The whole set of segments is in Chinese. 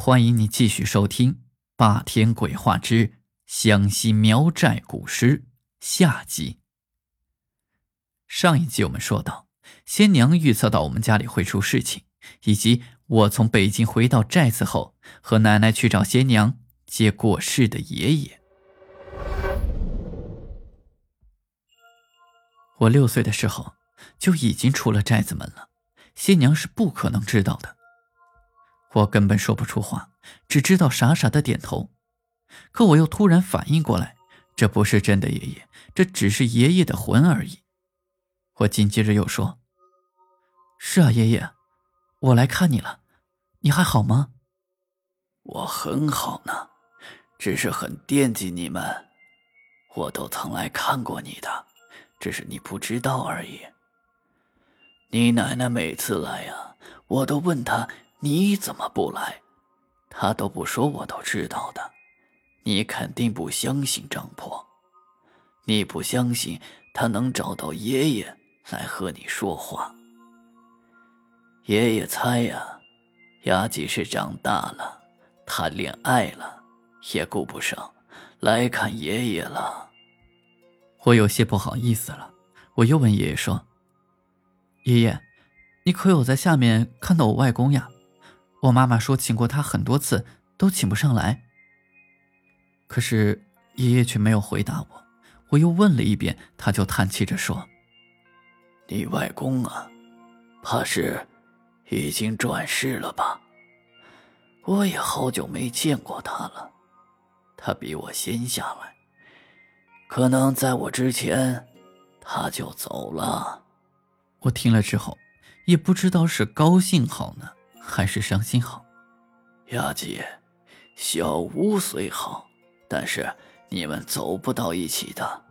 欢迎你继续收听《霸天鬼话之湘西苗寨古诗》下集。上一集我们说到，仙娘预测到我们家里会出事情，以及我从北京回到寨子后，和奶奶去找仙娘接过世的爷爷。我六岁的时候就已经出了寨子门了，仙娘是不可能知道的。我根本说不出话，只知道傻傻的点头。可我又突然反应过来，这不是真的爷爷，这只是爷爷的魂而已。我紧接着又说：“是啊，爷爷，我来看你了，你还好吗？”“我很好呢，只是很惦记你们。我都曾来看过你的，只是你不知道而已。你奶奶每次来呀，我都问她。”你怎么不来？他都不说，我都知道的。你肯定不相信张婆，你不相信他能找到爷爷来和你说话。爷爷猜呀，雅吉是长大了，谈恋爱了，也顾不上来看爷爷了。我有些不好意思了，我又问爷爷说：“爷爷，你可有在下面看到我外公呀？”我妈妈说，请过他很多次，都请不上来。可是爷爷却没有回答我。我又问了一遍，他就叹气着说：“你外公啊，怕是已经转世了吧？我也好久没见过他了。他比我先下来，可能在我之前他就走了。”我听了之后，也不知道是高兴好呢。还是伤心好，雅姐，小吴虽好，但是你们走不到一起的，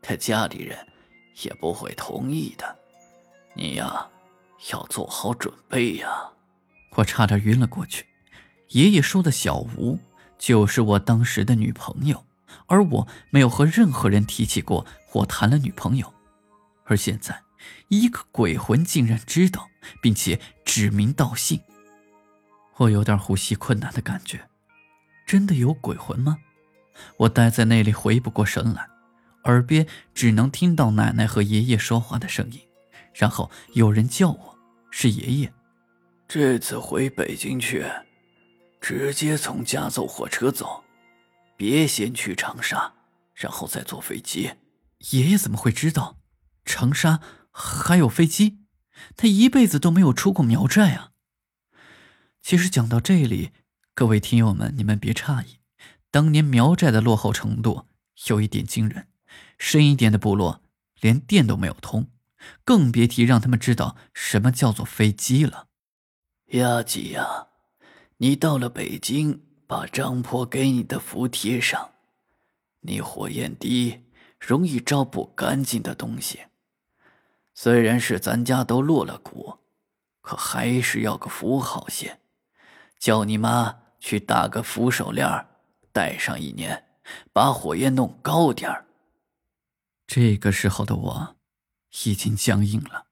他家里人也不会同意的。你呀，要做好准备呀！我差点晕了过去。爷爷说的小吴，就是我当时的女朋友，而我没有和任何人提起过我谈了女朋友，而现在，一个鬼魂竟然知道，并且指名道姓。我有点呼吸困难的感觉，真的有鬼魂吗？我待在那里回不过神来，耳边只能听到奶奶和爷爷说话的声音，然后有人叫我，是爷爷。这次回北京去，直接从家坐火车走，别先去长沙，然后再坐飞机。爷爷怎么会知道长沙还有飞机？他一辈子都没有出过苗寨啊！其实讲到这里，各位听友们，你们别诧异，当年苗寨的落后程度有一点惊人，深一点的部落连电都没有通，更别提让他们知道什么叫做飞机了。亚吉呀，你到了北京，把张婆给你的符贴上。你火焰低，容易招不干净的东西。虽然是咱家都落了蛊，可还是要个符好些。叫你妈去打个扶手链戴上一年，把火焰弄高点。这个时候的我，已经僵硬了，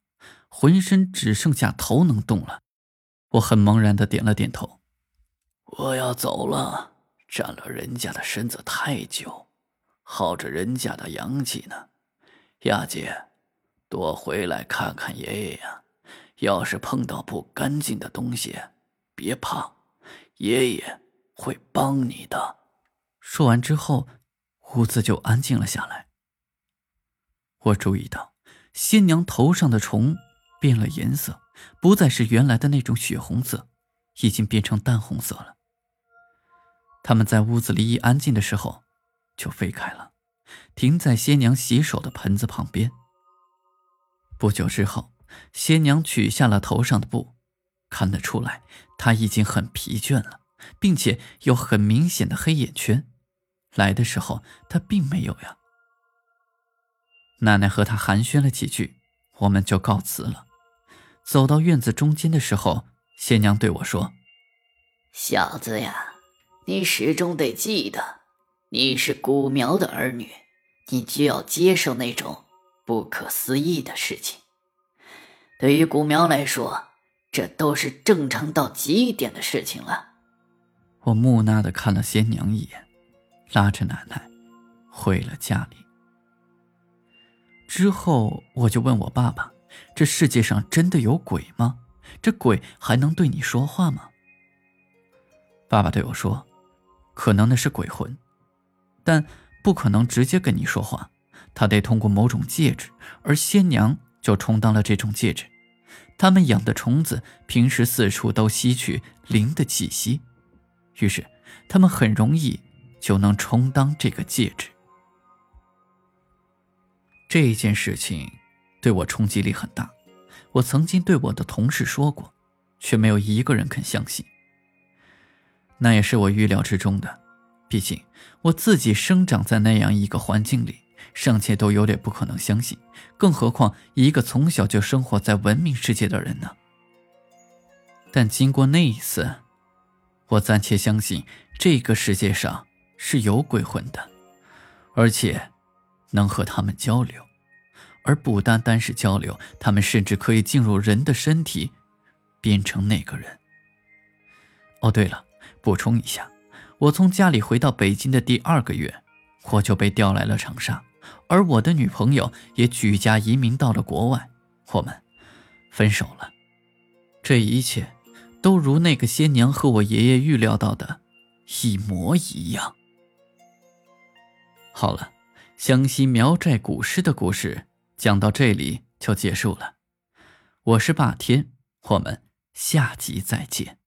浑身只剩下头能动了。我很茫然的点了点头。我要走了，占了人家的身子太久，耗着人家的阳气呢。亚姐，多回来看看爷爷呀。要是碰到不干净的东西，别怕。爷爷会帮你的。说完之后，屋子就安静了下来。我注意到，新娘头上的虫变了颜色，不再是原来的那种血红色，已经变成淡红色了。他们在屋子里一安静的时候，就飞开了，停在新娘洗手的盆子旁边。不久之后，新娘取下了头上的布。看得出来，他已经很疲倦了，并且有很明显的黑眼圈。来的时候他并没有呀。奶奶和他寒暄了几句，我们就告辞了。走到院子中间的时候，仙娘对我说：“小子呀，你始终得记得，你是古苗的儿女，你就要接受那种不可思议的事情。对于古苗来说。”这都是正常到极点的事情了，我木讷的看了仙娘一眼，拉着奶奶回了家里。之后我就问我爸爸：“这世界上真的有鬼吗？这鬼还能对你说话吗？”爸爸对我说：“可能那是鬼魂，但不可能直接跟你说话，他得通过某种介质，而仙娘就充当了这种介质。他们养的虫子平时四处都吸取灵的气息，于是他们很容易就能充当这个介质。”这件事情对我冲击力很大，我曾经对我的同事说过，却没有一个人肯相信。那也是我预料之中的，毕竟我自己生长在那样一个环境里，尚且都有点不可能相信，更何况一个从小就生活在文明世界的人呢？但经过那一次，我暂且相信这个世界上是有鬼魂的，而且。能和他们交流，而不单单是交流，他们甚至可以进入人的身体，变成那个人。哦，对了，补充一下，我从家里回到北京的第二个月，我就被调来了长沙，而我的女朋友也举家移民到了国外，我们分手了。这一切都如那个仙娘和我爷爷预料到的一模一样。好了。湘西苗寨古尸的故事讲到这里就结束了，我是霸天，我们下集再见。